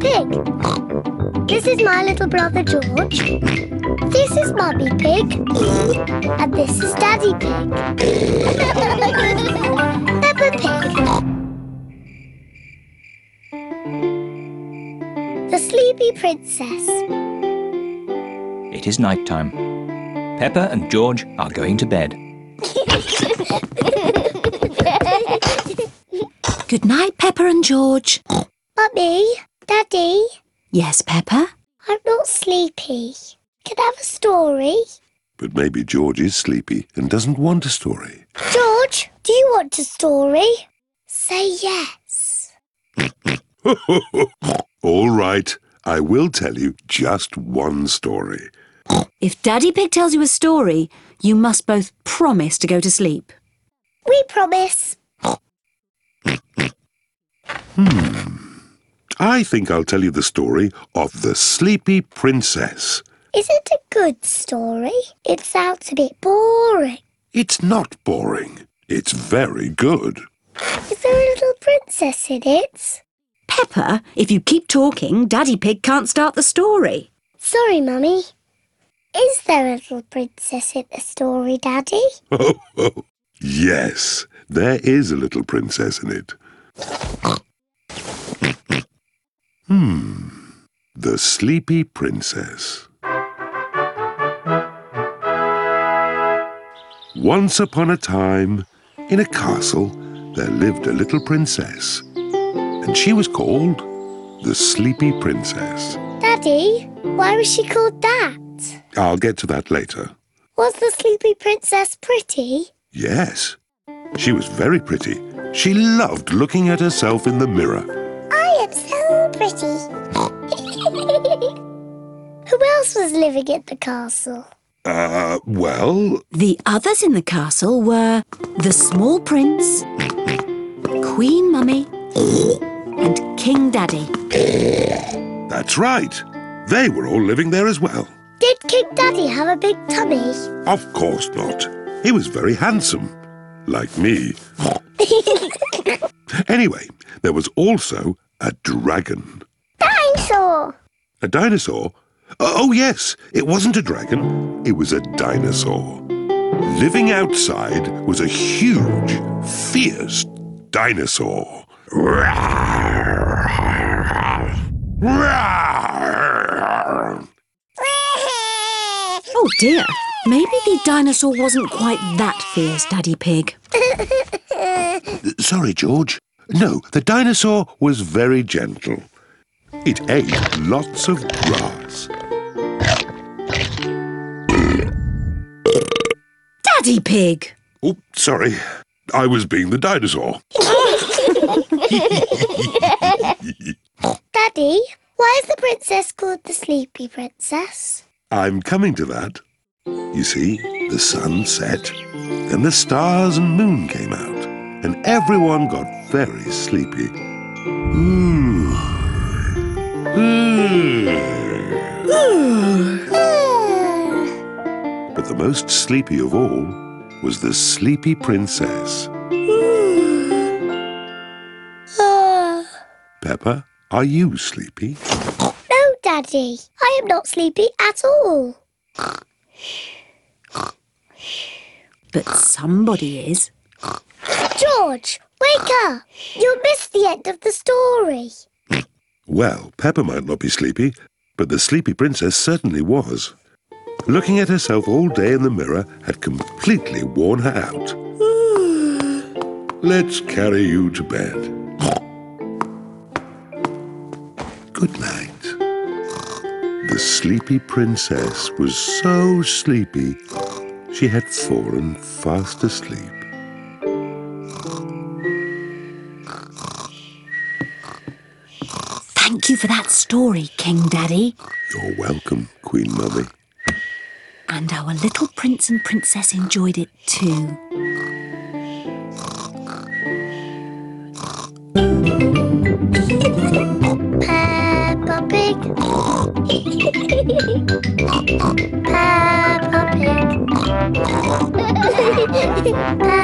Pig. This is my little brother George. This is Mummy Pig. And this is Daddy Pig. Peppa Pig. The Sleepy Princess. It is night time. Peppa and George are going to bed. Good night, Peppa and George. Mummy, Daddy, Yes, Peppa? I'm not sleepy. Can I have a story? But maybe George is sleepy and doesn't want a story. George, do you want a story? Say yes. All right, I will tell you just one story. If Daddy Pig tells you a story, you must both promise to go to sleep. We promise. Hmm. I think I'll tell you the story of the Sleepy Princess. Is it a good story? It sounds a bit boring. It's not boring. It's very good. Is there a little princess in it? Peppa, if you keep talking, Daddy Pig can't start the story. Sorry, Mummy. Is there a little princess in the story, Daddy? Oh, oh, yes, there is a little princess in it. Hmm, the Sleepy Princess. Once upon a time, in a castle, there lived a little princess, and she was called the Sleepy Princess. Daddy, why was she called that? I'll get to that later. Was the sleepy princess pretty? Yes, she was very pretty. She loved looking at herself in the mirror. I am so pretty. Who else was living at the castle? Uh, well, The others in the castle were the small prince, Queen Mummy, and King Daddy. that's right. They were all living there as well. Did King Daddy have a big tummy? Of course not. He was very handsome, like me. Anyway, there was also a dragon. Dinosaur! A dinosaur? Oh, oh, yes, it wasn't a dragon, it was a dinosaur. Living outside was a huge, fierce dinosaur. Oh dear, maybe the dinosaur wasn't quite that fierce, Daddy Pig. Sorry, George. No, the dinosaur was very gentle. It ate lots of grass. Daddy Pig! Oh, sorry. I was being the dinosaur. Daddy, why is the princess called the Sleepy Princess? I'm coming to that. You see, the sun set, and the stars and moon came out, and everyone got very sleepy. Ooh. Ooh. But the most sleepy of all was the sleepy princess. Ah. Peppa, are you sleepy? no, Daddy, I am not sleepy at all. But somebody is. George, wake up! You'll miss the end of the story. Well, Peppa might not be sleepy, but the sleepy princess certainly was. Looking at herself all day in the mirror had completely worn her out. Let's carry you to bed. Good night. The sleepy princess was so sleepy she had fallen fast asleep. Thank you for that story, King Daddy. You're welcome, Queen Mummy. And our little prince and princess enjoyed it too. Peppa Pig. Peppa Pig. Peppa